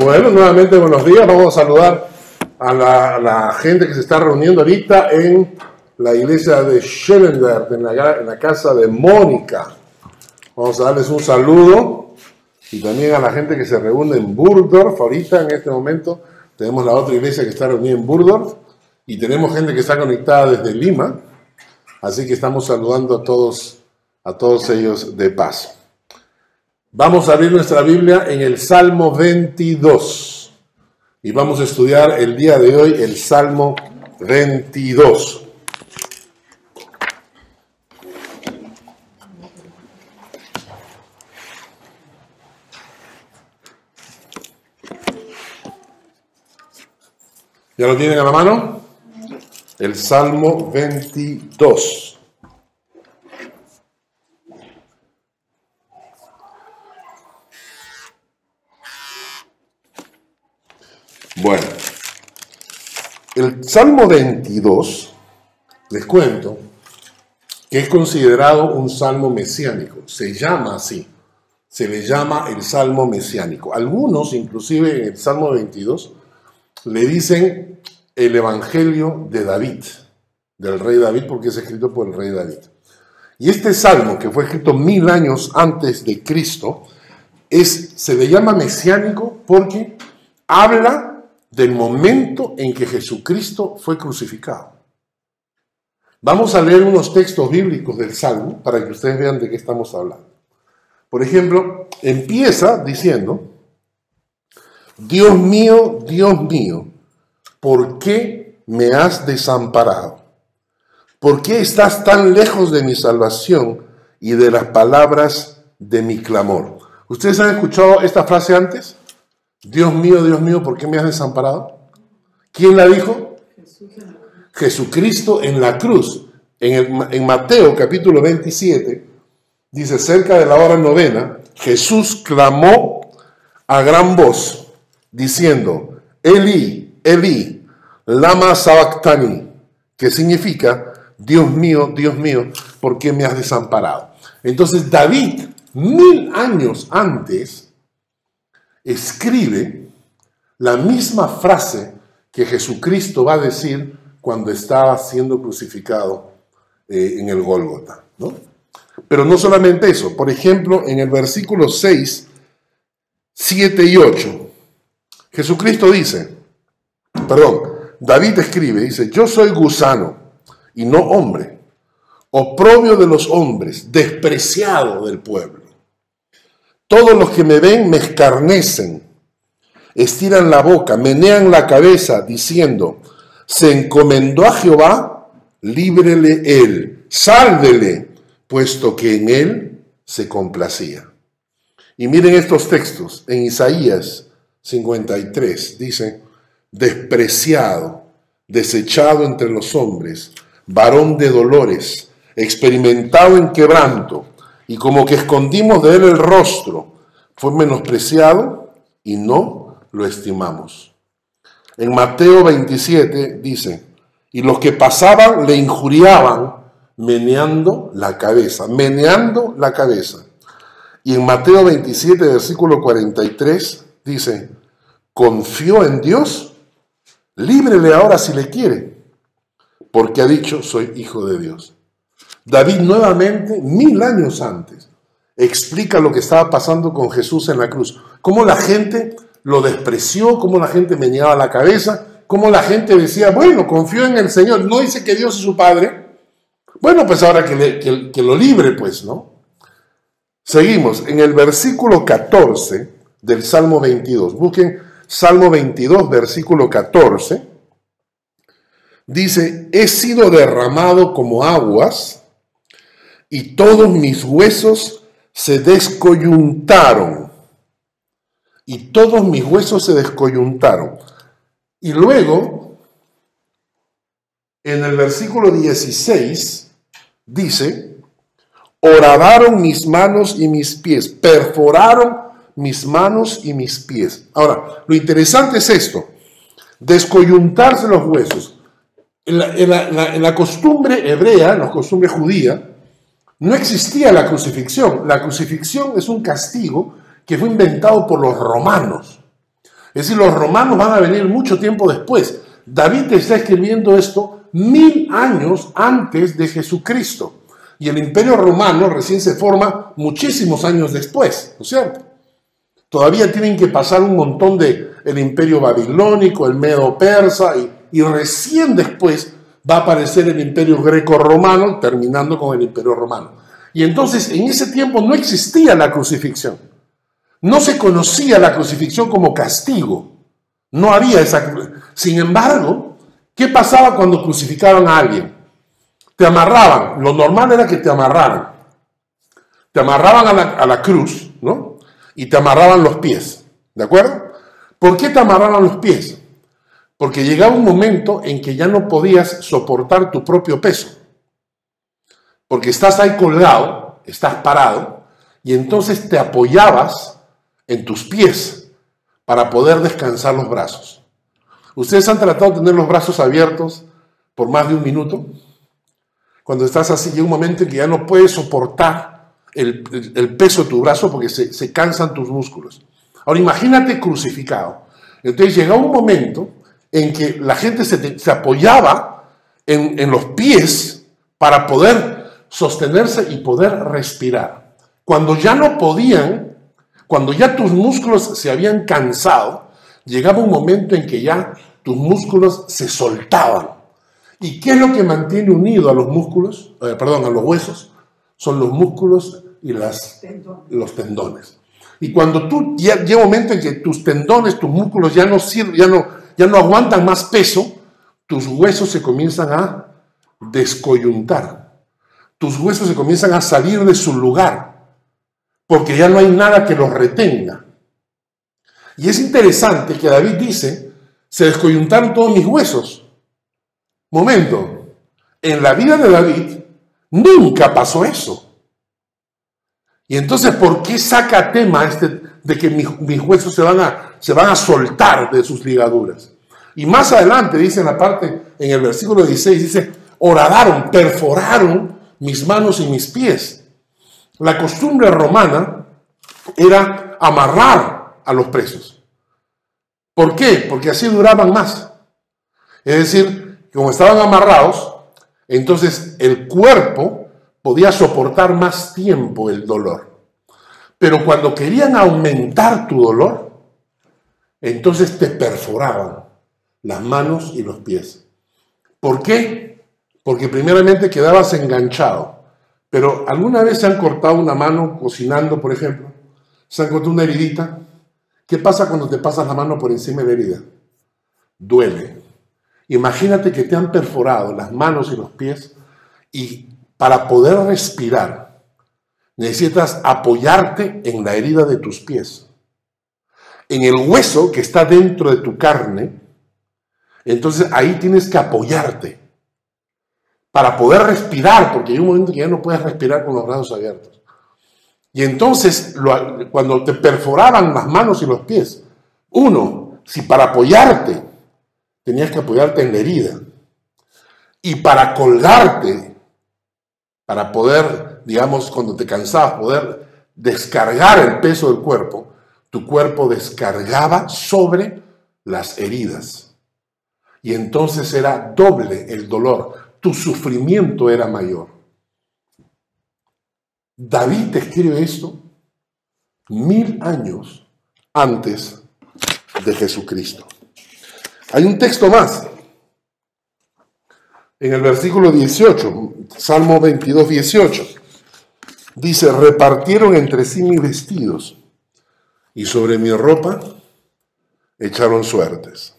Bueno, nuevamente buenos días. Vamos a saludar a la, gente que se está reuniendo ahorita en la iglesia de Schellendert, en la, en la casa de Mónica. Vamos a darles un saludo y también a la gente que se reúne en Burdorf. Ahorita, en este momento, tenemos la otra iglesia que está reunida en Burdorf y tenemos gente que está conectada desde Lima. Así que estamos saludando a todos, a todos ellos de paso. Vamos a abrir nuestra Biblia en el Salmo 22 y vamos a estudiar el día de hoy el Salmo 22. ¿Ya lo tienen a la mano? El Salmo 22. Bueno, el Salmo 22, les cuento, que es considerado un salmo mesiánico, se llama así, se le llama el salmo mesiánico. Algunos, inclusive en el Salmo 22, le dicen el Evangelio de David, del rey David, porque es escrito por el rey David. Y este salmo, que fue escrito mil años antes de Cristo, es, se le llama mesiánico porque habla del momento en que Jesucristo fue crucificado. Vamos a leer unos textos bíblicos del Salmo para que ustedes vean de qué estamos hablando. Por ejemplo, empieza diciendo, Dios mío, Dios mío, ¿por qué me has desamparado? ¿Por qué estás tan lejos de mi salvación y de las palabras de mi clamor? ¿Ustedes han escuchado esta frase antes? Dios mío, Dios mío, ¿por qué me has desamparado? ¿Quién la dijo? Jesucristo en la cruz. En, el, en Mateo capítulo 27 dice, cerca de la hora novena, Jesús clamó a gran voz, diciendo, Eli, Eli, lama sabactani, que significa, Dios mío, Dios mío, ¿por qué me has desamparado? Entonces David, mil años antes, escribe la misma frase que Jesucristo va a decir cuando estaba siendo crucificado eh, en el Gólgota. ¿no? Pero no solamente eso, por ejemplo, en el versículo 6, 7 y 8, Jesucristo dice, perdón, David escribe, dice, yo soy gusano y no hombre, oprobio de los hombres, despreciado del pueblo. Todos los que me ven me escarnecen, estiran la boca, menean la cabeza, diciendo, se encomendó a Jehová, líbrele él, sálvele, puesto que en él se complacía. Y miren estos textos, en Isaías 53, dice, despreciado, desechado entre los hombres, varón de dolores, experimentado en quebranto, y como que escondimos de él el rostro, fue menospreciado y no lo estimamos. En Mateo 27 dice, y los que pasaban le injuriaban meneando la cabeza, meneando la cabeza. Y en Mateo 27, versículo 43, dice, confió en Dios, líbrele ahora si le quiere, porque ha dicho, soy hijo de Dios. David nuevamente, mil años antes, explica lo que estaba pasando con Jesús en la cruz. Cómo la gente lo despreció, cómo la gente meneaba la cabeza, cómo la gente decía, bueno, confío en el Señor. No dice que Dios es su Padre. Bueno, pues ahora que, le, que lo libre, pues, ¿no? Seguimos en el versículo 14 del Salmo 22. Busquen Salmo 22, versículo 14. Dice, he sido derramado como aguas y todos mis huesos se descoyuntaron. Y todos mis huesos se descoyuntaron. Y luego, en el versículo 16, dice, horadaron mis manos y mis pies, perforaron mis manos y mis pies. Ahora, lo interesante es esto, descoyuntarse los huesos. En la, en la, en la costumbre hebrea, en la costumbre judía, no existía la crucifixión. La crucifixión es un castigo que fue inventado por los romanos. Es decir, los romanos van a venir mucho tiempo después. David está escribiendo esto mil años antes de Jesucristo. Y el imperio romano recién se forma muchísimos años después, ¿no es cierto? Todavía tienen que pasar un montón de el imperio babilónico, el medo persa, y, y recién después va a aparecer el imperio greco-romano, terminando con el imperio romano. Y entonces en ese tiempo no existía la crucifixión. No se conocía la crucifixión como castigo. No había esa... Sin embargo, ¿qué pasaba cuando crucificaban a alguien? Te amarraban. Lo normal era que te amarraran. Te amarraban a la, a la cruz, ¿no? Y te amarraban los pies. ¿De acuerdo? ¿Por qué te amarraban los pies? Porque llegaba un momento en que ya no podías soportar tu propio peso. Porque estás ahí colgado, estás parado, y entonces te apoyabas en tus pies para poder descansar los brazos. ¿Ustedes han tratado de tener los brazos abiertos por más de un minuto? Cuando estás así, llega un momento en que ya no puedes soportar el, peso de tu brazo porque se, se, cansan tus músculos. Ahora imagínate crucificado. Entonces llega un momento en que la gente se, apoyaba en, en los pies para poder sostenerse y poder respirar. Cuando ya no podían, cuando ya tus músculos se habían cansado, llegaba un momento en que ya tus músculos se soltaban. ¿Y qué es lo que mantiene unido a los músculos, eh, perdón, a los huesos? Son los músculos y las, los tendones. Y cuando tú ya llega un momento en que tus tendones, tus músculos ya no sirven, ya no, ya no aguantan más peso, tus huesos se comienzan a descoyuntar. Tus huesos se comienzan a salir de su lugar, porque ya no hay nada que los retenga. Y es interesante que David dice, se descoyuntaron todos mis huesos. Momento, en la vida de David nunca pasó eso. Y entonces, ¿por qué saca tema este de que mis, huesos se van, a, se van a soltar de sus ligaduras? Y más adelante dice en la parte, en el versículo 16, dice, horadaron, perforaron mis manos y mis pies. La costumbre romana era amarrar a los presos. ¿Por qué? Porque así duraban más. Es decir, como estaban amarrados, entonces el cuerpo podía soportar más tiempo el dolor. Pero cuando querían aumentar tu dolor, entonces te perforaban las manos y los pies. ¿Por qué? Porque primeramente quedabas enganchado. Pero ¿alguna vez se han cortado una mano cocinando, por ejemplo? ¿Se han cortado una heridita? ¿Qué pasa cuando te pasas la mano por encima de la herida? Duele. Imagínate que te han perforado las manos y los pies y para poder respirar, necesitas apoyarte en la herida de tus pies, en el hueso que está dentro de tu carne. Entonces ahí tienes que apoyarte para poder respirar, porque hay un momento que ya no puedes respirar con los brazos abiertos. Y entonces, cuando te perforaban las manos y los pies, uno, si para apoyarte tenías que apoyarte en la herida, y para colgarte para poder, digamos, cuando te cansabas, poder descargar el peso del cuerpo, tu cuerpo descargaba sobre las heridas. Y entonces era doble el dolor, tu sufrimiento era mayor. David te escribe esto mil años antes de Jesucristo. Hay un texto más en el versículo 18, Salmo 22, 18. Dice, repartieron entre sí mis vestidos y sobre mi ropa echaron suertes.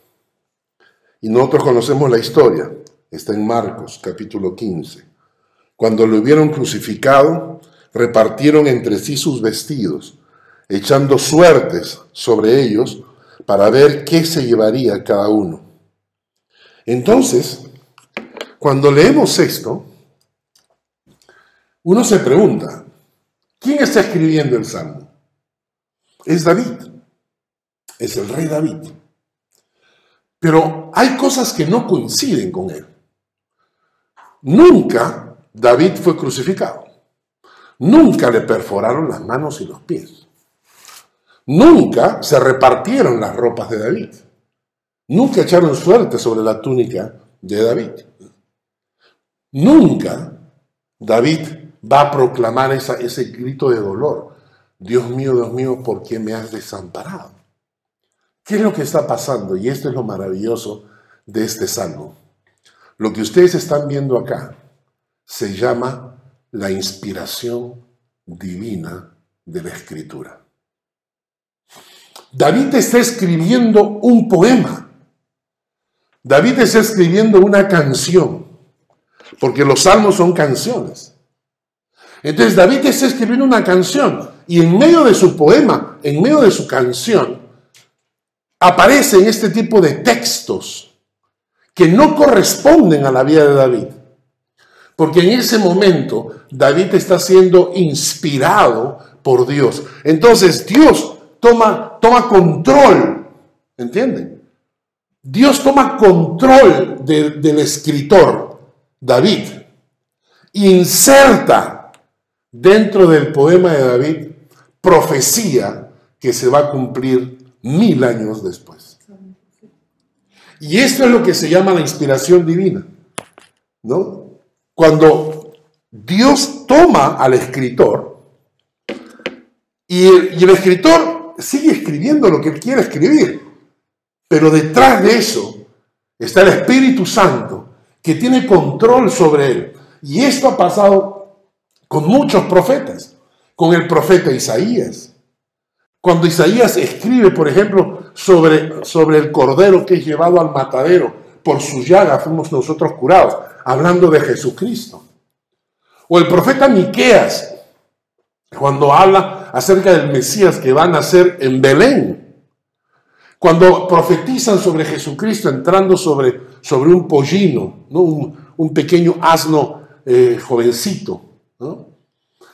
Y nosotros conocemos la historia, está en Marcos capítulo 15. Cuando lo hubieron crucificado, repartieron entre sí sus vestidos, echando suertes sobre ellos para ver qué se llevaría cada uno. Entonces, cuando leemos esto, uno se pregunta, ¿quién está escribiendo el Salmo? Es David, es el rey David. Pero hay cosas que no coinciden con él. Nunca David fue crucificado. Nunca le perforaron las manos y los pies. nunca se repartieron las ropas de David. Nunca echaron suerte sobre la túnica de David. Nunca David va a proclamar ese grito de dolor. Dios mío, Dios mío, ¿por qué me has desamparado? ¿Qué es lo que está pasando? Y esto es lo maravilloso de este salmo. Lo que ustedes están viendo acá se llama la inspiración divina de la escritura. David está escribiendo un poema. David está escribiendo una canción, porque los salmos son canciones. Entonces David está escribiendo una canción y en medio de su poema, en medio de su canción, aparecen este tipo de textos que no corresponden a la vida de David. Porque en ese momento David está siendo inspirado por Dios. Entonces Dios toma, toma control, ¿entienden? Dios toma control del escritor, David, inserta dentro del poema de David profecía que se va a cumplir mil años después. Y esto es lo que se llama la inspiración divina, ¿no? Cuando Dios toma al escritor y el, escritor sigue escribiendo lo que él quiere escribir, pero detrás de eso está el Espíritu Santo que tiene control sobre él. Y esto ha pasado con muchos profetas, con el profeta Isaías, cuando Isaías escribe, por ejemplo, sobre, sobre el cordero que es llevado al matadero, por su llaga fuimos nosotros curados, hablando de Jesucristo. O el profeta Miqueas, cuando habla acerca del Mesías que va a nacer en Belén. Cuando profetizan sobre Jesucristo entrando sobre, sobre un pollino, ¿no? un, pequeño asno eh, jovencito.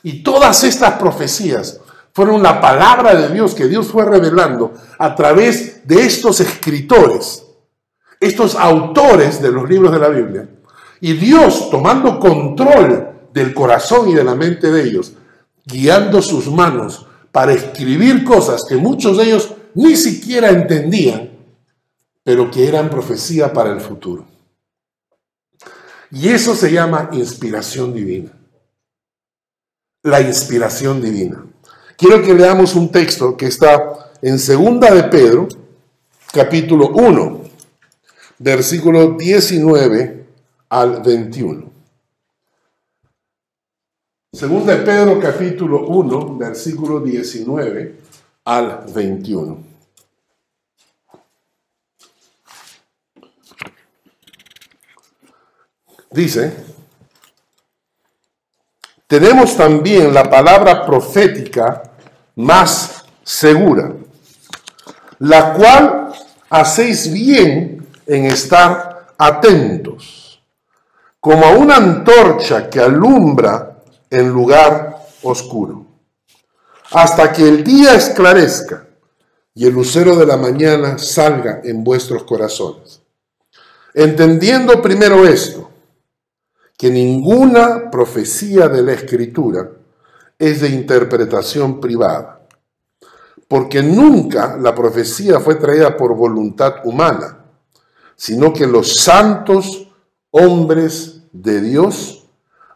Y todas estas profecías fueron la palabra de Dios que Dios fue revelando a través de estos escritores, estos autores de los libros de la Biblia. Y Dios tomando control del corazón y de la mente de ellos, guiando sus manos para escribir cosas que muchos de ellos ni siquiera entendían, pero que eran profecía para el futuro. Y eso se llama inspiración divina. La inspiración divina. Quiero que leamos un texto que está en Segunda de Pedro, capítulo 1, versículo 19 al 21. Segunda de Pedro, capítulo 1, versículo 19 al 21. Dice, tenemos también la palabra profética más segura, la cual hacéis bien en estar atentos, como a una antorcha que alumbra en lugar oscuro, hasta que el día esclarezca y el lucero de la mañana salga en vuestros corazones. Entendiendo primero esto, que ninguna profecía de la Escritura es de interpretación privada, porque nunca la profecía fue traída por voluntad humana, sino que los santos hombres de Dios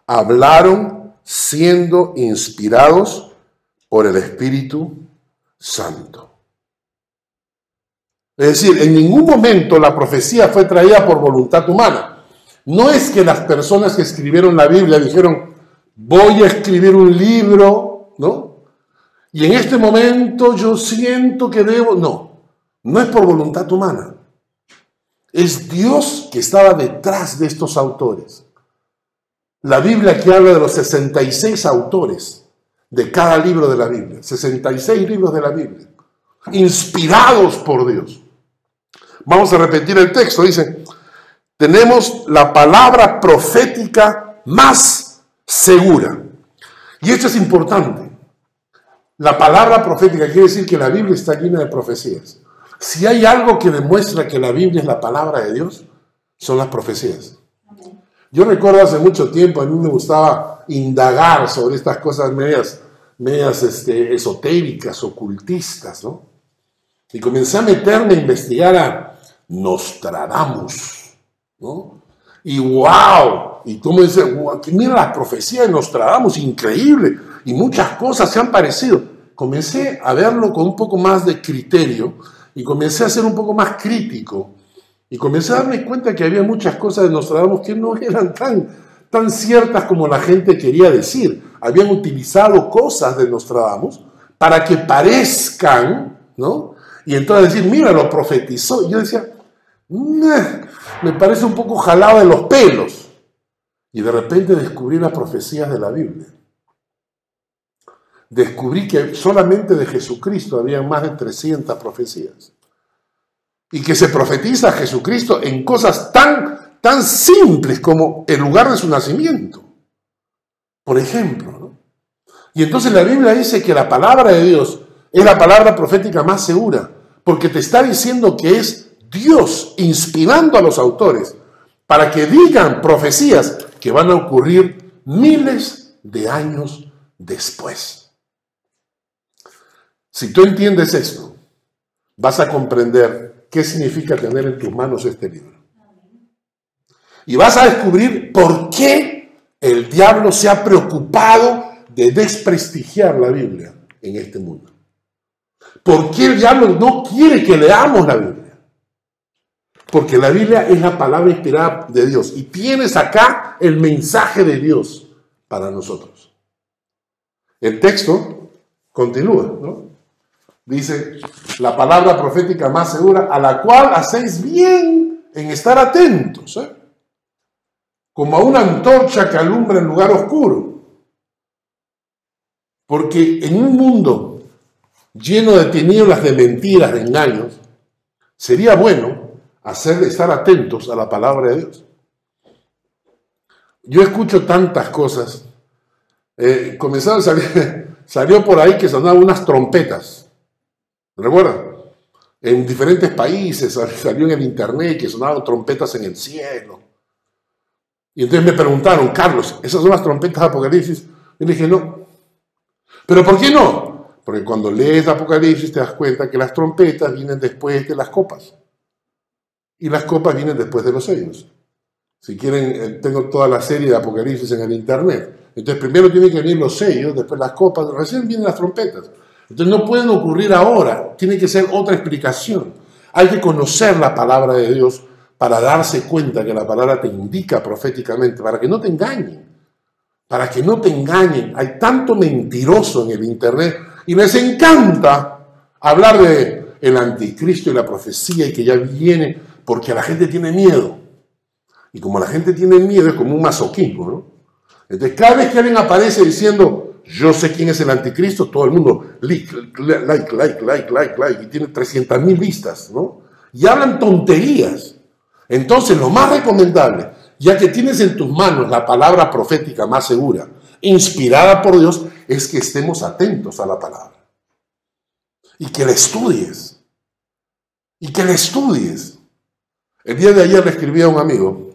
hablaron siendo inspirados por el Espíritu Santo. Es decir, en ningún momento la profecía fue traída por voluntad humana. No es que las personas que escribieron la Biblia dijeron, voy a escribir un libro, ¿no? Y en este momento yo siento que debo, no, no es por voluntad humana. Es Dios que estaba detrás de estos autores. La Biblia que habla de los 66 autores de cada libro de la Biblia, 66 libros de la Biblia, inspirados por Dios. Vamos a repetir el texto, dice, tenemos la palabra profética más segura. Y esto es importante. La palabra profética quiere decir que la Biblia está llena de profecías. Si hay algo que demuestra que la Biblia es la palabra de Dios, son las profecías. Yo recuerdo hace mucho tiempo, a mí me gustaba indagar sobre estas cosas medias, medias este, esotéricas, ocultistas, ¿no? Y comencé a meterme a investigar a Nostradamus, ¿no? Y wow, y como dice, mira la profecía de Nostradamus, increíble, y muchas cosas se han parecido. Comencé a verlo con un poco más de criterio y comencé a ser un poco más crítico y comencé a darme cuenta que había muchas cosas de Nostradamus que no eran tan, tan ciertas como la gente quería decir. Habían utilizado cosas de Nostradamus para que parezcan, ¿no? Y entonces decir, mira, lo profetizó. Y yo decía, me parece un poco jalado de los pelos. Y de repente descubrí las profecías de la Biblia. Descubrí que solamente de Jesucristo había más de 300 profecías. Y que se profetiza a Jesucristo en cosas tan, tan simples como el lugar de su nacimiento. Por ejemplo. Y entonces la Biblia dice que la palabra de Dios es la palabra profética más segura, porque te está diciendo que es Dios inspirando a los autores para que digan profecías que van a ocurrir miles de años después. Si tú entiendes esto, vas a comprender qué significa tener en tus manos este libro. Y vas a descubrir por qué el diablo se ha preocupado de desprestigiar la Biblia en este mundo. ¿Por qué el diablo no quiere que leamos la Biblia? Porque la Biblia es la palabra inspirada de Dios. Y tienes acá el mensaje de Dios para nosotros. El texto continúa, ¿no? Dice, la palabra profética más segura, a la cual hacéis bien en estar atentos, ¿eh? como a una antorcha que alumbra en lugar oscuro. Porque en un mundo lleno de tinieblas, de mentiras, de engaños, sería bueno hacer estar atentos a la palabra de Dios. Yo escucho tantas cosas. Eh, comenzaron a salir, salió por ahí que sonaban unas trompetas. ¿Recuerdan? En diferentes países salió en el internet que sonaban trompetas en el cielo. Y entonces me preguntaron, Carlos, ¿esas son las trompetas de Apocalipsis? Y le dije, no. ¿Pero por qué no? Porque cuando lees Apocalipsis te das cuenta que las trompetas vienen después de las copas. Y las copas vienen después de los sellos. Si quieren, eh, tengo toda la serie de Apocalipsis en el Internet. Entonces primero tienen que venir los sellos, después las copas, recién vienen las trompetas. Entonces no pueden ocurrir ahora, tiene que ser otra explicación. Hay que conocer la palabra de Dios para darse cuenta que la palabra te indica proféticamente, para que no te engañen, para que no te engañen. Hay tanto mentiroso en el Internet y les encanta hablar de el anticristo y la profecía y que ya viene porque la gente tiene miedo. Y como la gente tiene miedo, es como un masoquismo, ¿no? Entonces, cada vez que alguien aparece diciendo, yo sé quién es el anticristo, todo el mundo, like, like, like, like, like, like, y tiene 300 mil vistas, ¿no? Y hablan tonterías. Entonces, lo más recomendable, ya que tienes en tus manos la palabra profética más segura, inspirada por Dios, es que estemos atentos a la palabra. Y que la estudies. Y que la estudies. El día de ayer le escribí a un amigo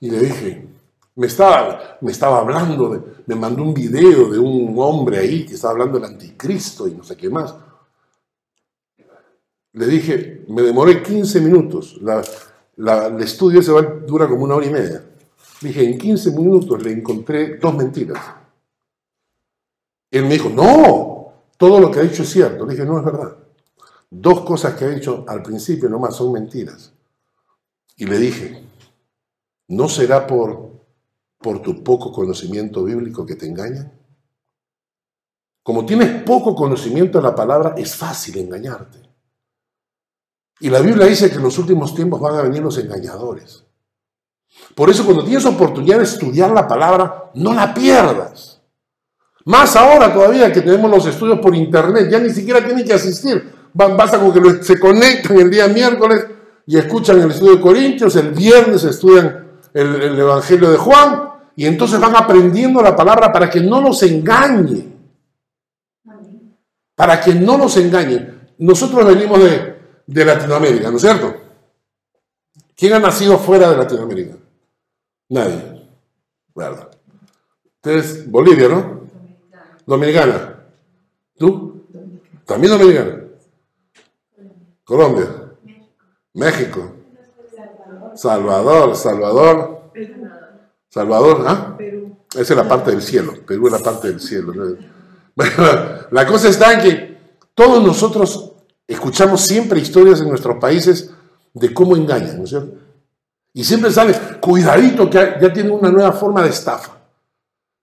y le dije, me estaba, me estaba hablando, me mandó un video de un hombre ahí que estaba hablando del anticristo y no sé qué más. Le dije, me demoré 15 minutos, el estudio se va, dura como una hora y media. dije, en 15 minutos le encontré dos mentiras. Él me dijo, no, todo lo que ha dicho es cierto. Le dije, no es verdad. Dos cosas que ha dicho al principio nomás son mentiras. Y le dije, ¿no será por, por tu poco conocimiento bíblico que te engañan? Como tienes poco conocimiento de la palabra, es fácil engañarte. Y la Biblia dice que en los últimos tiempos van a venir los engañadores. Por eso cuando tienes oportunidad de estudiar la palabra, no la pierdas. Más ahora todavía que tenemos los estudios por internet, ya ni siquiera tienen que asistir. Basta con que se conectan el día miércoles y escuchan el estudio de Corintios, el viernes estudian el, Evangelio de Juan y entonces van aprendiendo la palabra para que no nos engañen. Para que no nos engañen. Nosotros venimos de, de Latinoamérica, ¿no es cierto? ¿Quién ha nacido fuera de Latinoamérica? Nadie. ¿Verdad? Entonces, Bolivia, ¿no? dominicana. ¿Tú? También dominicana. Colombia. México. Salvador, Salvador. Salvador, ¿ah? Esa es la parte del cielo. Perú es la parte del cielo. Bueno, la cosa está en que todos nosotros escuchamos siempre historias en nuestros países de cómo engañan, ¿no es cierto? Y siempre sale, cuidadito que ya tienen una nueva forma de estafa,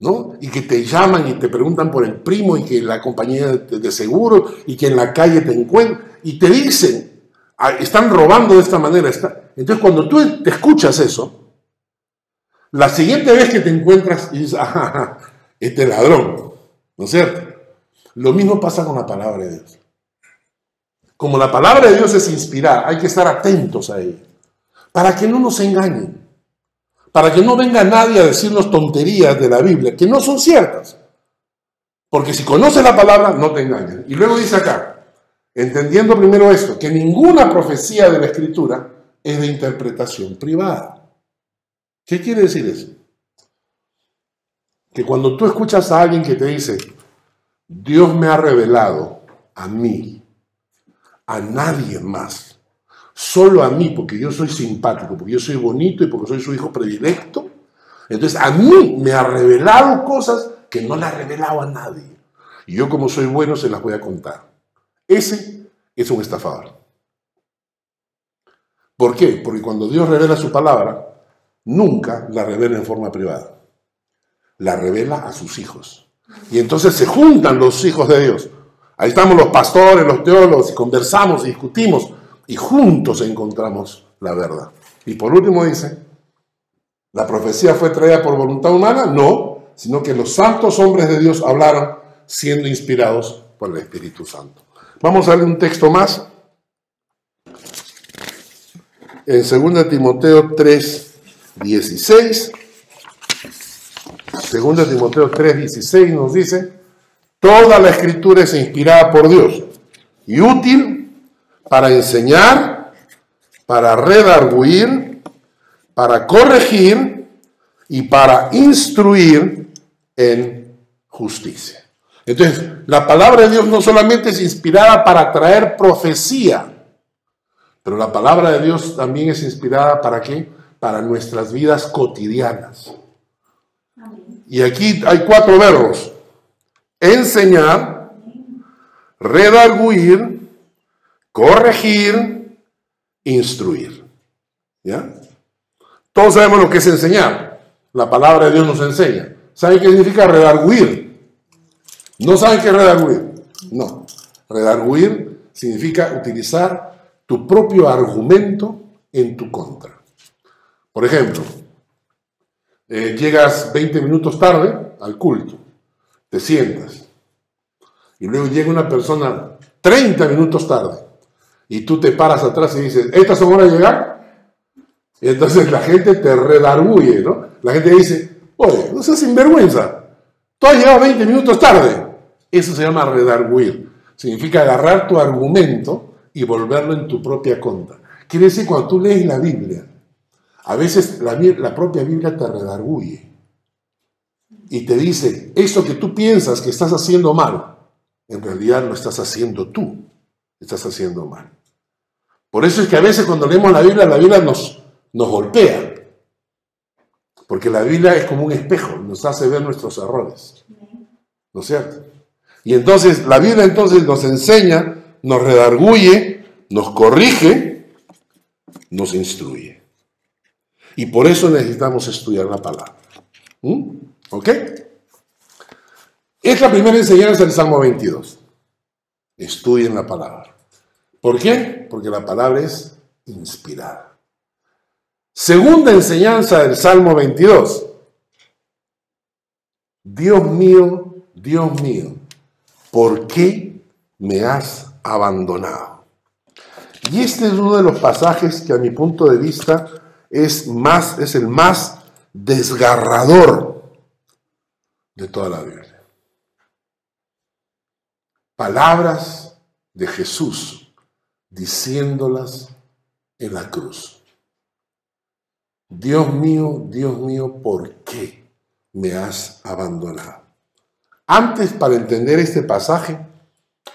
¿no? Y que te llaman y te preguntan por el primo y que la compañía de seguro y que en la calle te encuentran y te dicen, ah, están robando de esta manera. Entonces cuando tú te escuchas eso, la siguiente vez que te encuentras y dices, ajá, este ladrón, ¿no es cierto? Lo mismo pasa con la palabra de Dios. Como la palabra de Dios es inspirada, hay que estar atentos a ella para que no nos engañen, para que no venga nadie a decirnos tonterías de la Biblia que no son ciertas. Porque si conoces la palabra, no te engañan. Y luego dice acá, entendiendo primero esto, que ninguna profecía de la Escritura es de interpretación privada. ¿Qué quiere decir eso? Que cuando tú escuchas a alguien que te dice, Dios me ha revelado a mí, a nadie más, solo a mí, porque yo soy simpático, porque yo soy bonito y porque soy su hijo predilecto. Entonces a mí me ha revelado cosas que no le ha revelado a nadie. Y yo como soy bueno se las voy a contar. Ese es un estafador. ¿Por qué? Porque cuando Dios revela su palabra, nunca la revela en forma privada. La revela a sus hijos. Y entonces se juntan los hijos de Dios. Ahí estamos los pastores, los teólogos, y conversamos y discutimos y juntos encontramos la verdad. Y por último dice, ¿la profecía fue traída por voluntad humana? No, sino que los santos hombres de Dios hablaron siendo inspirados por el Espíritu Santo. Vamos a ver un texto más. En 2 Timoteo 3, 16. 2 Timoteo 3, 16 nos dice, toda la escritura es inspirada por Dios y útil para enseñar, para redarguir, para corregir y para instruir en justicia. Entonces, la palabra de Dios no solamente es inspirada para traer profecía, pero la palabra de Dios también es inspirada para qué? Para nuestras vidas cotidianas. Y aquí hay cuatro verbos. Enseñar, redarguir, corregir, instruir. ¿Ya? Todos sabemos lo que es enseñar. La palabra de Dios nos enseña. ¿Saben qué significa redarguir? ¿No saben qué es redarguir? No. Redarguir significa utilizar tu propio argumento en tu contra. Por ejemplo, eh, llegas 20 minutos tarde al culto, te sientas, y luego llega una persona 30 minutos tarde y tú te paras atrás y dices, ¿estas son horas de llegar? Y entonces la gente te redarguye, ¿no? La gente dice, oye, no seas sinvergüenza, tú has llegado 20 minutos tarde. Eso se llama redarguir. Significa agarrar tu argumento y volverlo en tu propia contra. Quiere decir, cuando tú lees la Biblia, a veces la, propia Biblia te redarguye y te dice, eso que tú piensas que estás haciendo mal, en realidad lo estás haciendo tú, estás haciendo mal. Por eso es que a veces cuando leemos la Biblia, la Biblia nos, nos golpea. Porque la Biblia es como un espejo, nos hace ver nuestros errores. ¿No es cierto? Y entonces la Biblia entonces nos enseña, nos redarguye, nos corrige, nos instruye. Y por eso necesitamos estudiar la palabra. ¿Mm? ¿Ok? Es la primera enseñanza del Salmo 22. Estudien la palabra. ¿Por qué? Porque la palabra es inspirada. Segunda enseñanza del Salmo 22. Dios mío, Dios mío, ¿por qué me has abandonado? Y este es uno de los pasajes que a mi punto de vista es, más, es el más desgarrador de toda la Biblia. Palabras de Jesús diciéndolas en la cruz. Dios mío, Dios mío, ¿por qué me has abandonado? Antes, para entender este pasaje,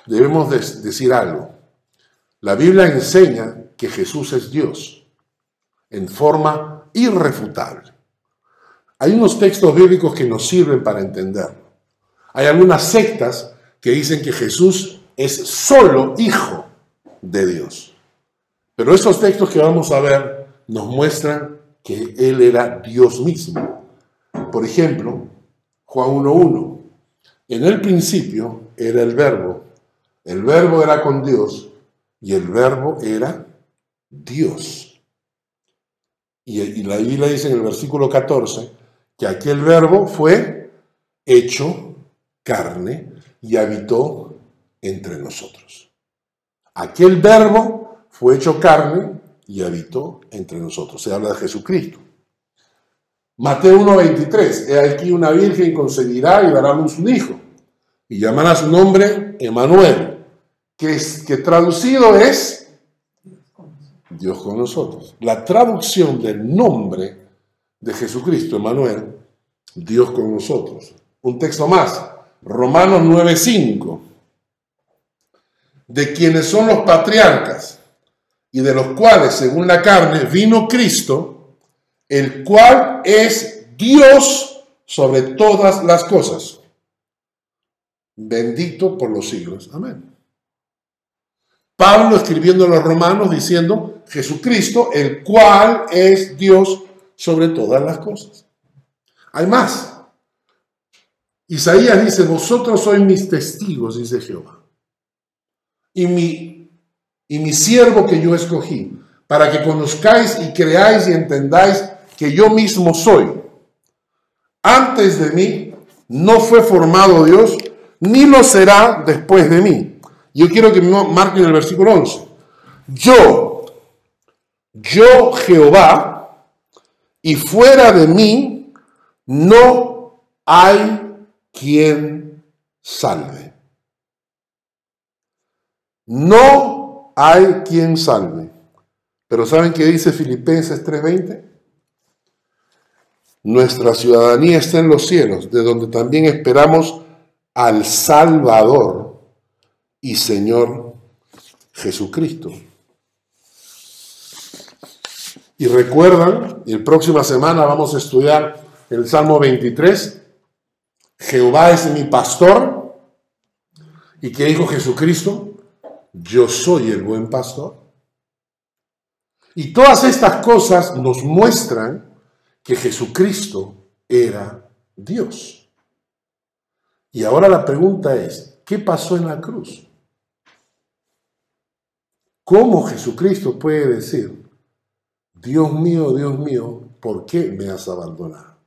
debemos decir algo. La Biblia enseña que Jesús es Dios en forma irrefutable. Hay unos textos bíblicos que nos sirven para entenderlo. Hay algunas sectas que dicen que Jesús es solo hijo de Dios. Pero estos textos que vamos a ver nos muestran que Él era Dios mismo. Por ejemplo, Juan 1.1. En el principio era el verbo. El verbo era con Dios y el verbo era Dios. Y, la Biblia dice en el versículo 14 que aquel verbo fue hecho carne y habitó entre nosotros. Aquel verbo fue hecho carne y habitó entre nosotros. Se habla de Jesucristo. Mateo 1.23, he aquí una virgen concebirá y dará a luz un hijo, y llamará su nombre Emanuel, que, es, que traducido es Dios con nosotros. La traducción del nombre de Jesucristo, Emanuel, Dios con nosotros. Un texto más, Romanos 9:5, de quienes son los patriarcas y de los cuales, según la carne, vino Cristo, el cual es Dios sobre todas las cosas. Bendito por los siglos. Amén. Pablo escribiendo a los romanos diciendo, Jesucristo, el cual es Dios sobre todas las cosas. Hay más. Isaías dice, vosotros sois mis testigos, dice Jehová. Y mi, y mi siervo que yo escogí, para que conozcáis y creáis y entendáis que yo mismo soy. Antes de mí no fue formado Dios, ni lo será después de mí. Yo quiero que me marquen el versículo 11. Yo, yo Jehová, y fuera de mí no hay quien salve. No hay quien salve. Pero ¿saben qué dice Filipenses 3:20? Nuestra ciudadanía está en los cielos, de donde también esperamos al Salvador y Señor Jesucristo. Y recuerdan, y la próxima semana vamos a estudiar el Salmo 23, Jehová es mi pastor. ¿Y qué dijo Jesucristo? Yo soy el buen pastor. Y todas estas cosas nos muestran que Jesucristo era Dios. Y ahora la pregunta es, ¿qué pasó en la cruz? ¿Cómo Jesucristo puede decir, Dios mío, Dios mío, ¿por qué me has abandonado?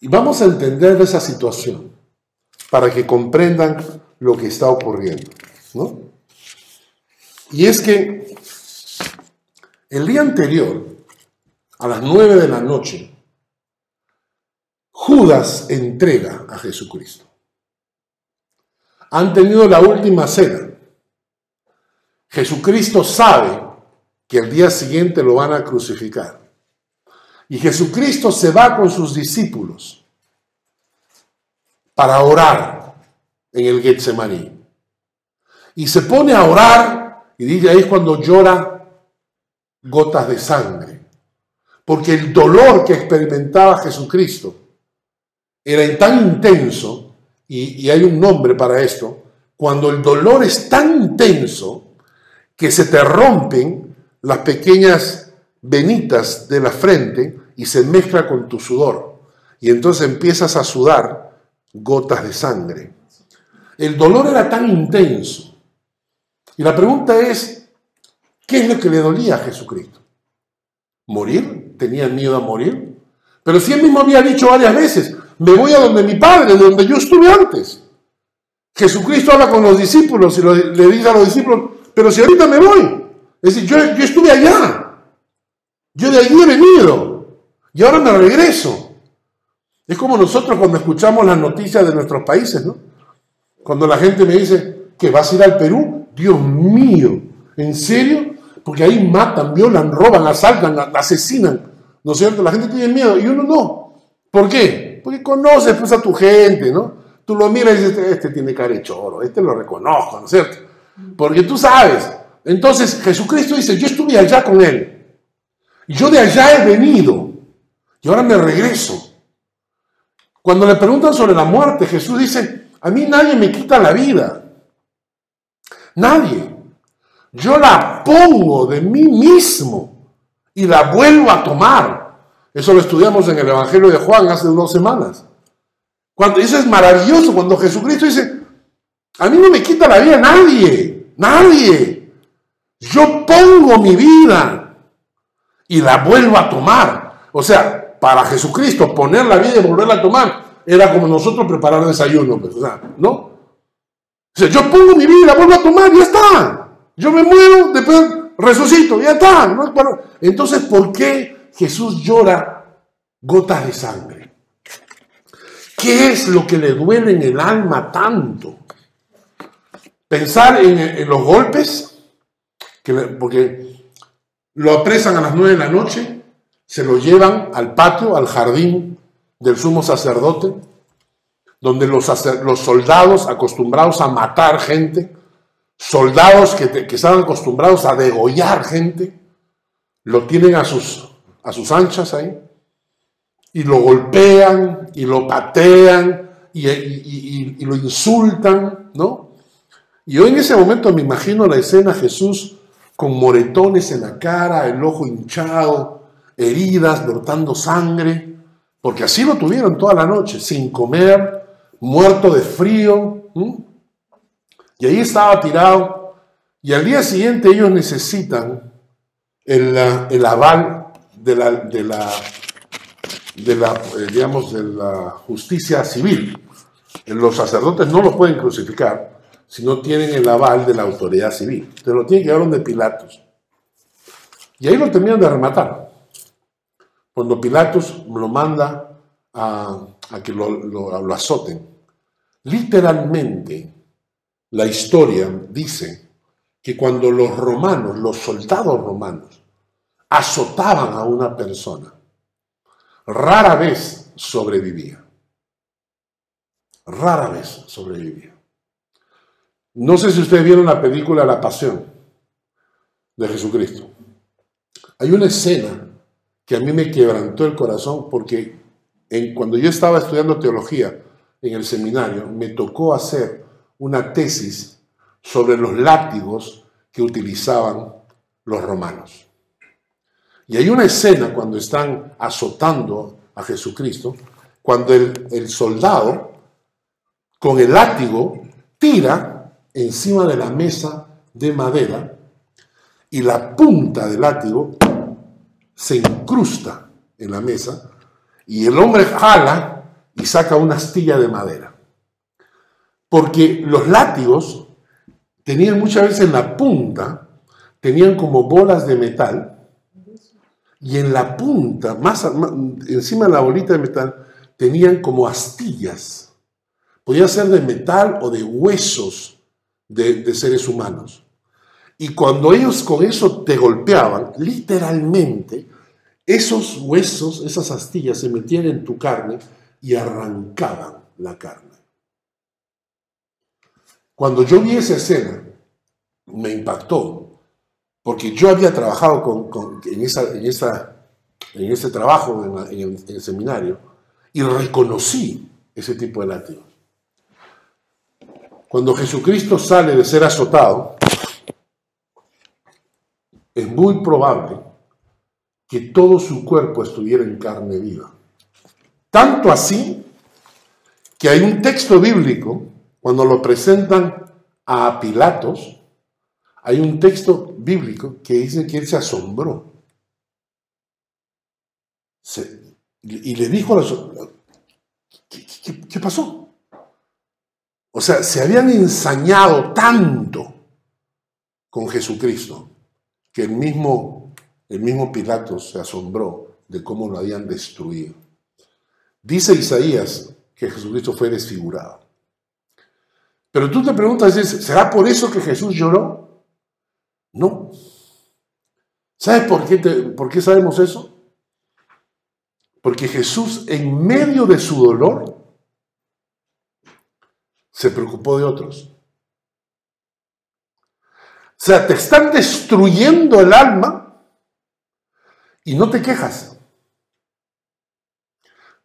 Y vamos a entender esa situación para que comprendan lo que está ocurriendo. ¿no? Y es que el día anterior, a las nueve de la noche, Judas entrega a Jesucristo. Han tenido la última cena. Jesucristo sabe que el día siguiente lo van a crucificar. Y Jesucristo se va con sus discípulos para orar en el Getsemaní. Y se pone a orar y dice ahí es cuando llora gotas de sangre. Porque el dolor que experimentaba Jesucristo era tan intenso, y, hay un nombre para esto, cuando el dolor es tan intenso que se te rompen las pequeñas venitas de la frente y se mezcla con tu sudor. Y entonces empiezas a sudar gotas de sangre. El dolor era tan intenso. Y la pregunta es, ¿qué es lo que le dolía a Jesucristo? ¿Morir? ¿Tenía miedo a morir? Pero si él mismo había dicho varias veces, me voy a donde mi padre, de donde yo estuve antes. Jesucristo habla con los discípulos y le dice a los discípulos, pero si ahorita me voy. Es decir, yo, yo estuve allá. Yo de allí he venido y ahora me regreso. Es como nosotros cuando escuchamos las noticias de nuestros países, ¿no? Cuando la gente me dice que vas a ir al Perú, Dios mío, ¿en serio? Porque ahí matan, violan, roban, asaltan, asesinan, ¿no es cierto? La gente tiene miedo y uno no. ¿Por qué? Porque conoces pues a tu gente, ¿no? Tú lo miras y dices, este tiene cara de choro, este lo reconozco, ¿no es cierto? Porque tú sabes. Entonces Jesucristo dice, yo estuve allá con él. Yo de allá he venido. Y ahora me regreso. Cuando le preguntan sobre la muerte, Jesús dice, a mí nadie me quita la vida. Nadie. Yo la pongo de mí mismo y la vuelvo a tomar. Eso lo estudiamos en el Evangelio de Juan hace dos semanas. Cuando, eso es maravilloso, cuando Jesucristo dice, a mí no me quita la vida nadie, nadie. Yo pongo mi vida y la vuelvo a tomar. O sea, para Jesucristo poner la vida y volverla a tomar era como nosotros preparar desayuno, pues, ¿no? O yo pongo mi vida y la vuelvo a tomar, y ya está. Yo me muero, después resucito, ya está. Entonces, ¿por qué Jesús llora gotas de sangre? ¿Qué es lo que le duele en el alma tanto? Pensar en, los golpes, porque lo apresan a las nueve de la noche, se lo llevan al patio, al jardín del sumo sacerdote, donde los soldados acostumbrados a matar gente, soldados que, que estaban acostumbrados a degollar gente, lo tienen a sus, a sus anchas ahí, y lo golpean, y lo patean, y, lo insultan, ¿no? Y yo en ese momento me imagino la escena Jesús con moretones en la cara, el ojo hinchado, heridas, brotando sangre, porque así lo tuvieron toda la noche, sin comer, muerto de frío. Y ahí estaba tirado. Y al día siguiente ellos necesitan el, aval de la, de la, de la eh, digamos, de la justicia civil. Los sacerdotes no los pueden crucificar si no tienen el aval de la autoridad civil. Te lo tienen que llevar donde Pilatos. Y ahí lo terminan de rematar. Cuando Pilatos lo manda a, que lo azoten. Literalmente, la historia dice que cuando los romanos, los soldados romanos, azotaban a una persona, rara vez sobrevivía. Rara vez sobrevivía. No sé si ustedes vieron la película La Pasión de Jesucristo. Hay una escena que a mí me quebrantó el corazón porque cuando yo estaba estudiando teología, en el seminario, me tocó hacer una tesis sobre los látigos que utilizaban los romanos. Y hay una escena cuando están azotando a Jesucristo, cuando el, el soldado con el látigo tira encima de la mesa de madera y la punta del látigo se incrusta en la mesa y el hombre jala y saca una astilla de madera. Porque los látigos tenían muchas veces en la punta, tenían como bolas de metal, y en la punta, más, encima de la bolita de metal, tenían como astillas. Podía ser de metal o de huesos de, de seres humanos. Y cuando ellos con eso te golpeaban, literalmente, esos huesos, esas astillas se metían en tu carne y arrancaban la carne. Cuando yo vi esa escena, me impactó, porque yo había trabajado con, en, esa, en, en, ese trabajo en, el, seminario y reconocí ese tipo de látigos. Cuando Jesucristo sale de ser azotado, es muy probable que todo su cuerpo estuviera en carne viva. Tanto así que hay un texto bíblico, cuando lo presentan a Pilatos, hay un texto bíblico que dice que él se asombró. y le dijo a los... ¿qué, pasó? O sea, se habían ensañado tanto con Jesucristo que el mismo, el mismo Pilatos se asombró de cómo lo habían destruido. Dice Isaías que Jesucristo fue desfigurado. Pero tú te preguntas, ¿será por eso que Jesús lloró? No. ¿Sabes por qué, por qué sabemos eso? Porque Jesús en medio de su dolor se preocupó de otros. O sea, te están destruyendo el alma y no te quejas.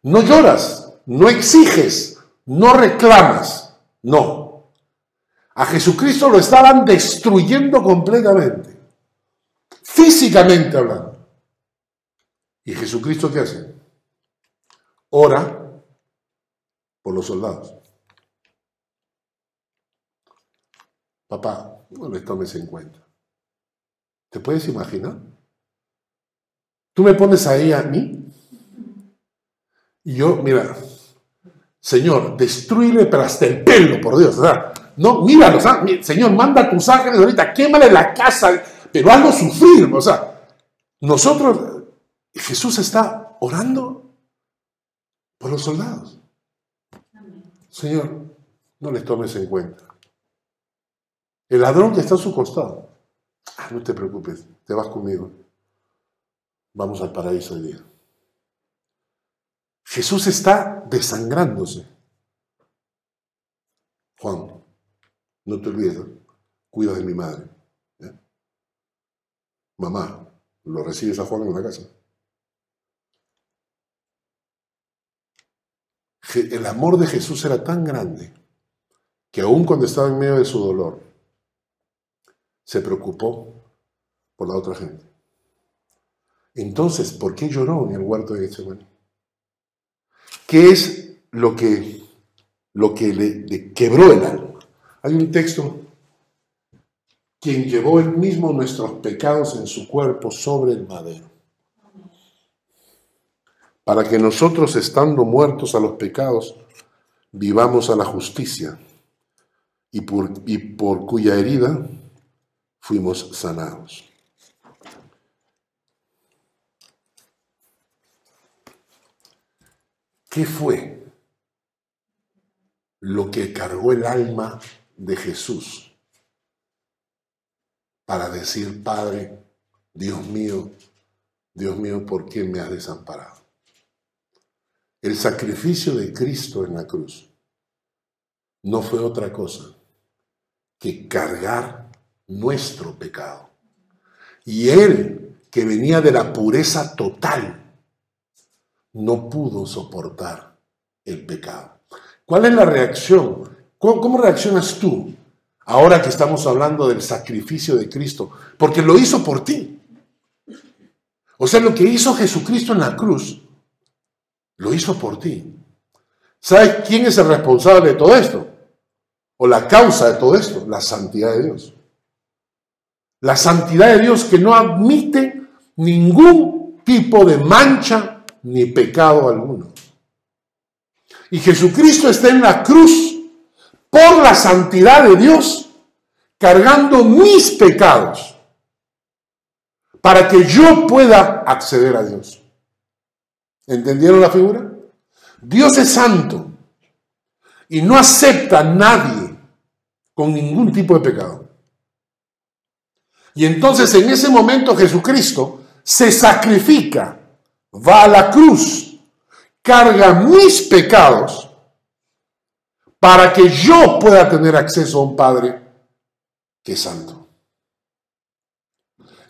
No lloras, no exiges, no reclamas. No. A Jesucristo lo estaban destruyendo completamente. Físicamente hablando. ¿Y Jesucristo qué hace? Ora por los soldados. Papá, no les tomes en cuenta. ¿Te puedes imaginar? Tú me pones ahí a mí y yo, mira, Señor, destruye pero hasta el pelo, por Dios. No, míralo, Señor, manda tus ángeles ahorita, quémale la casa, pero hazlo sufrir. O sea, nosotros, Jesús está orando por los soldados. Señor, no les tomes en cuenta. El ladrón que está a su costado. Ah, no te preocupes, te vas conmigo. Vamos al paraíso hoy día. Jesús está desangrándose. Juan, no te olvides, cuida de mi madre. Mamá, lo recibes a Juan en la casa. El amor de Jesús era tan grande que aun cuando estaba en medio de su dolor, se preocupó por la otra gente. Entonces, ¿por qué lloró en el huerto de Getsemaní? ¿Qué es lo que, lo que le, quebró el alma? Hay un texto, quien llevó él mismo nuestros pecados en su cuerpo sobre el madero, para que nosotros, estando muertos a los pecados, vivamos a la justicia, y por, y por cuya herida fuimos sanados. ¿Qué fue lo que cargó el alma de Jesús para decir, Padre, Dios mío, Dios mío, ¿por qué me has desamparado? El sacrificio de Cristo en la cruz no fue otra cosa que cargar nuestro pecado. Y él, que venía de la pureza total, no pudo soportar el pecado. ¿Cuál es la reacción? ¿Cómo, reaccionas tú ahora que estamos hablando del sacrificio de Cristo? Porque lo hizo por ti. O sea, lo que hizo Jesucristo en la cruz, lo hizo por ti. ¿Sabes quién es el responsable de todo esto? O la causa de todo esto, la santidad de Dios. La santidad de Dios que no admite ningún tipo de mancha ni pecado alguno. Y Jesucristo está en la cruz por la santidad de Dios, cargando mis pecados, para que yo pueda acceder a Dios. ¿Entendieron la figura? Dios es santo y no acepta a nadie con ningún tipo de pecado. Y entonces en ese momento Jesucristo se sacrifica, va a la cruz, carga mis pecados para que yo pueda tener acceso a un Padre que es santo.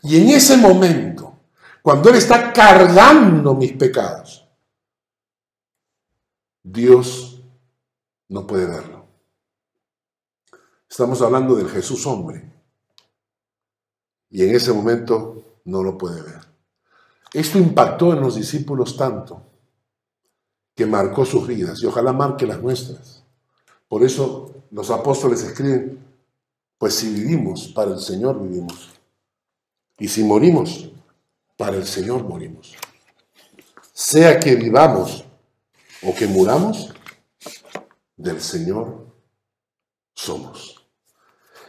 Y en ese momento, cuando Él está cargando mis pecados, Dios no puede verlo. Estamos hablando del Jesús hombre y en ese momento no lo puede ver. Esto impactó en los discípulos tanto que marcó sus vidas y ojalá marque las nuestras. Por eso los apóstoles escriben, pues si vivimos, para el Señor vivimos. Y si morimos, para el Señor morimos. Sea que vivamos o que muramos, del Señor somos.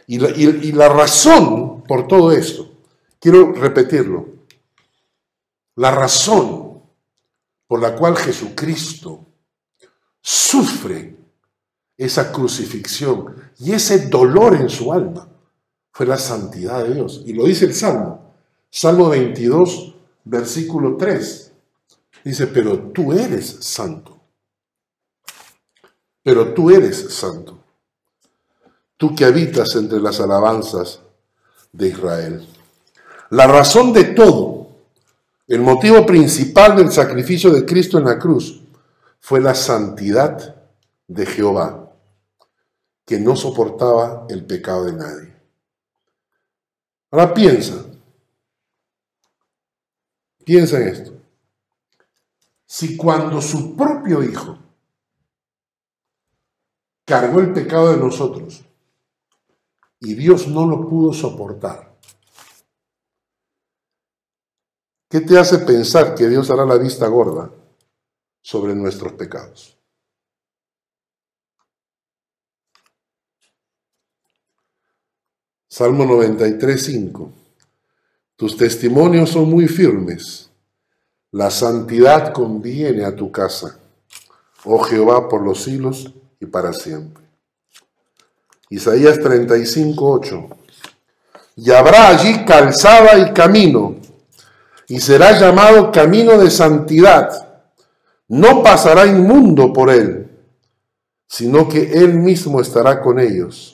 Y la, razón por todo esto, quiero repetirlo, la razón por la cual Jesucristo sufre esa crucifixión y ese dolor en su alma fue la santidad de Dios. Y lo dice el Salmo, Salmo 22, versículo 3. Dice, pero tú eres santo. Pero tú eres santo. Tú que habitas entre las alabanzas de Israel. La razón de todo, el motivo principal del sacrificio de Cristo en la cruz, fue la santidad de Jehová, que no soportaba el pecado de nadie. Ahora piensa, piensa en esto. Si cuando su propio Hijo cargó el pecado de nosotros y Dios no lo pudo soportar, ¿qué te hace pensar que Dios hará la vista gorda sobre nuestros pecados? Salmo 93, 5. Tus testimonios son muy firmes. La santidad conviene a tu casa, oh Jehová, por los siglos y para siempre. Isaías 35, 8. Y habrá allí calzada y camino, y será llamado camino de santidad. No pasará inmundo por él, sino que él mismo estará con ellos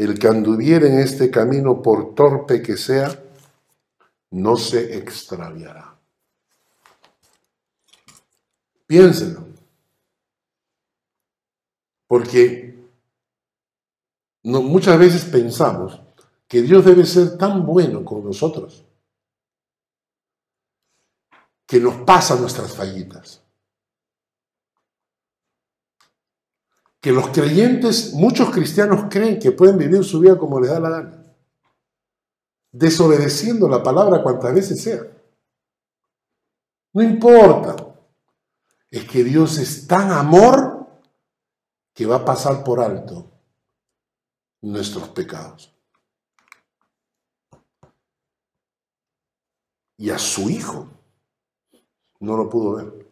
el que anduviere en este camino, por torpe que sea, no se extraviará. Piénsenlo. Porque muchas veces pensamos que Dios debe ser tan bueno con nosotros que nos pasa nuestras fallitas. Que los creyentes, muchos cristianos creen que pueden vivir su vida como les da la gana, desobedeciendo la palabra cuantas veces sea. No importa, es que Dios es tan amor que va a pasar por alto nuestros pecados. Y a su hijo no lo pudo ver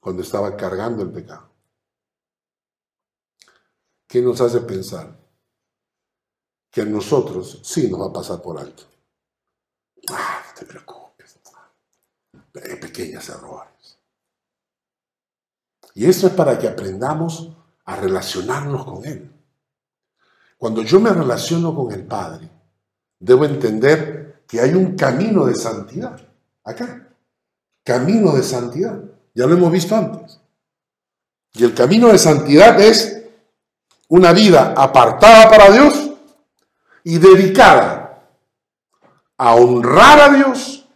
cuando estaba cargando el pecado. ¿Qué nos hace pensar? Que a nosotros sí nos va a pasar por alto. Ah, no te preocupes. Pequeñas errores. Y eso es para que aprendamos a relacionarnos con Él. Cuando yo me relaciono con el Padre, debo entender que hay un camino de santidad. Acá. Camino de santidad. Ya lo hemos visto antes. Y el camino de santidad es una vida apartada para Dios y dedicada a honrar a Dios,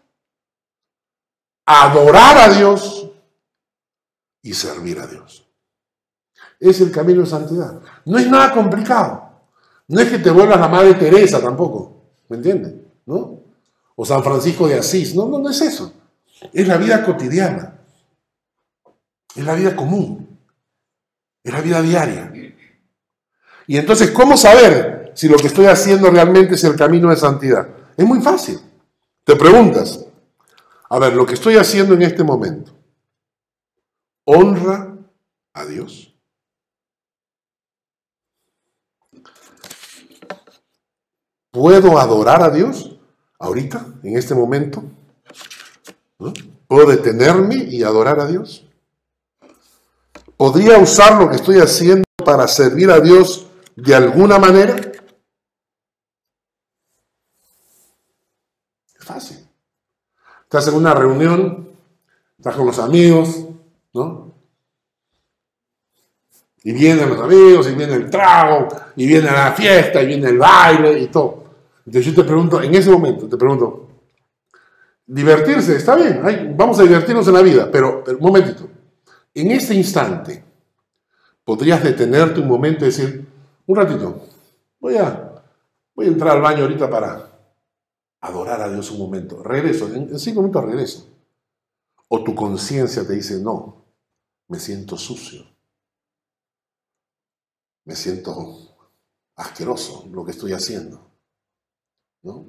adorar a Dios y servir a Dios. Es el camino de santidad. No es nada complicado. No es que te vuelvas la Madre Teresa tampoco. ¿Me entiendes? ¿No? O San Francisco de Asís. No, no, no es eso. Es la vida cotidiana. Es la vida común. Es la vida diaria. Y entonces, ¿cómo saber si lo que estoy haciendo realmente es el camino de santidad? Es muy fácil. Te preguntas, a ver, lo que estoy haciendo en este momento, ¿honra a Dios? ¿Puedo adorar a Dios ahorita, en este momento? ¿Puedo detenerme y adorar a Dios? ¿Podría usar lo que estoy haciendo para servir a Dios de alguna manera? Es fácil. Estás en una reunión, estás con los amigos, ¿no? Y vienen los amigos, y viene el trago, y viene la fiesta, y viene el baile, y todo. Entonces yo te pregunto, en ese momento, te pregunto, divertirse, está bien, vamos a divertirnos en la vida, pero, pero un momentito, en este instante, podrías detenerte un momento y decir, un ratito. Voy a, voy a entrar al baño ahorita para adorar a Dios un momento. Regreso, en, cinco minutos regreso. O tu conciencia te dice, no, me siento sucio. Me siento asqueroso lo que estoy haciendo. ¿No?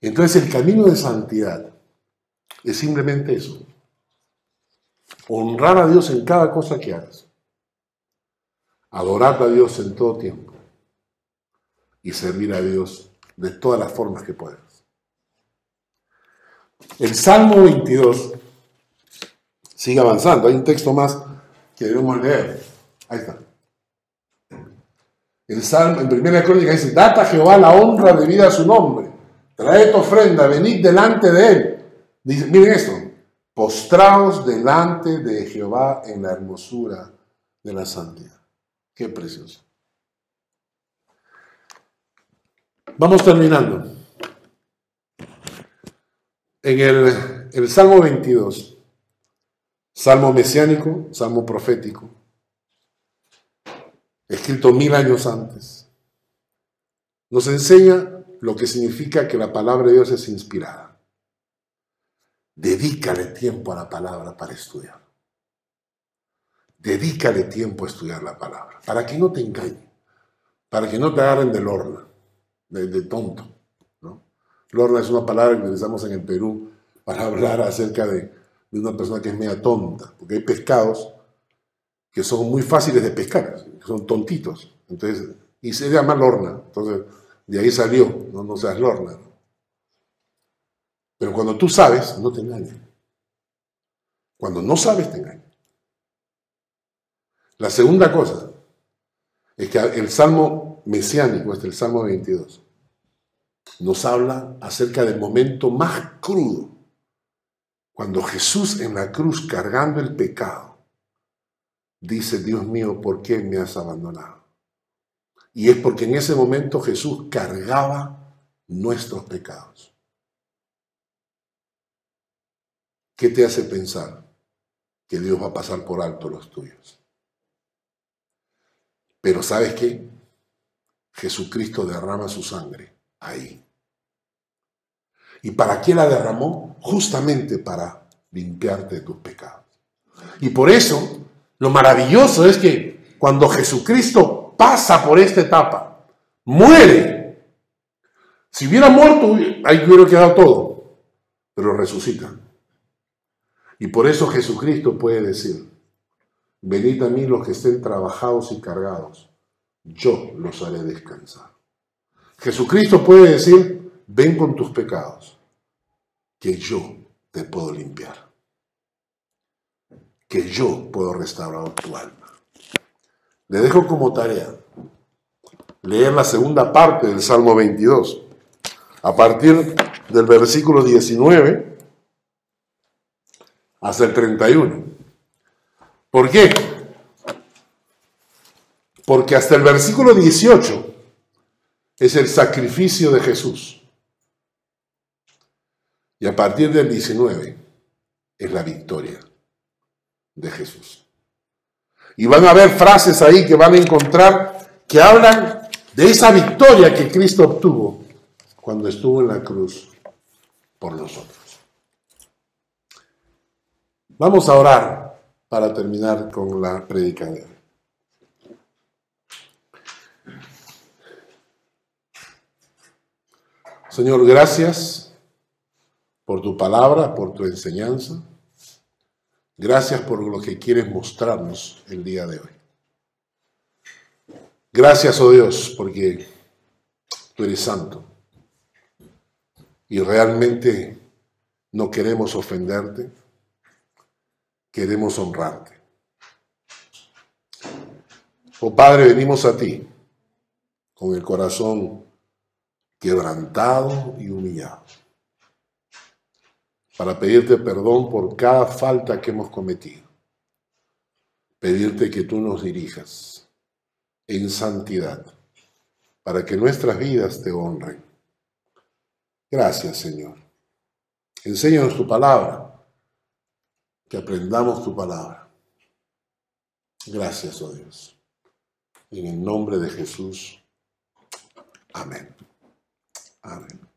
Entonces el camino de santidad es simplemente eso. Honrar a Dios en cada cosa que hagas. Adorar a Dios en todo tiempo y servir a Dios de todas las formas que puedas. El Salmo 22 sigue avanzando. Hay un texto más que debemos leer. Ahí está. El Salmo, en primera crónica dice, data a Jehová la honra debida a su nombre. Traed ofrenda, venid delante de él. Dice, miren esto, postraos delante de Jehová en la hermosura de la santidad. Qué precioso. Vamos terminando. En el, el Salmo 22, Salmo mesiánico, Salmo profético, escrito mil años antes, nos enseña lo que significa que la palabra de Dios es inspirada. Dedícale tiempo a la palabra para estudiar. Dedícale tiempo a estudiar la palabra, para que no te engañen, para que no te agarren del horno, de, tonto. ¿no? Lorna es una palabra que utilizamos en el Perú para hablar acerca de, de una persona que es media tonta, porque hay pescados que son muy fáciles de pescar, que son tontitos. Entonces, y se llama lorna. Entonces, de ahí salió, no, no seas lorna. Pero cuando tú sabes, no te engañan. Cuando no sabes, te engañan. La segunda cosa es que el salmo mesiánico, este el salmo 22, nos habla acerca del momento más crudo, cuando Jesús en la cruz cargando el pecado, dice, Dios mío, ¿por qué me has abandonado? Y es porque en ese momento Jesús cargaba nuestros pecados. ¿Qué te hace pensar que Dios va a pasar por alto los tuyos? Pero ¿sabes qué? Jesucristo derrama su sangre ahí. ¿Y para qué la derramó? Justamente para limpiarte de tus pecados. Y por eso lo maravilloso es que cuando Jesucristo pasa por esta etapa, muere. Si hubiera muerto, ahí hubiera quedado todo, pero resucita. Y por eso Jesucristo puede decir, venid a mí los que estén trabajados y cargados, yo los haré descansar. Jesucristo puede decir, ven con tus pecados, que yo te puedo limpiar que yo puedo restaurar tu alma. Le dejo como tarea leer la segunda parte del Salmo 22, a partir del versículo 19 hasta el 31. ¿Por qué? Porque hasta el versículo 18 es el sacrificio de Jesús. Y a partir del 19 es la victoria de Jesús. Y van a haber frases ahí que van a encontrar que hablan de esa victoria que Cristo obtuvo cuando estuvo en la cruz por nosotros. Vamos a orar para terminar con la predicación. Señor, gracias por tu palabra, por tu enseñanza. Gracias por lo que quieres mostrarnos el día de hoy. Gracias, oh Dios, porque tú eres santo y realmente no queremos ofenderte, queremos honrarte. Oh Padre, venimos a ti con el corazón quebrantado y humillado para pedirte perdón por cada falta que hemos cometido. Pedirte que tú nos dirijas en santidad para que nuestras vidas te honren. Gracias, Señor. Enséñanos tu palabra, que aprendamos tu palabra. Gracias, oh Dios. En el nombre de Jesús. Amén. Amén.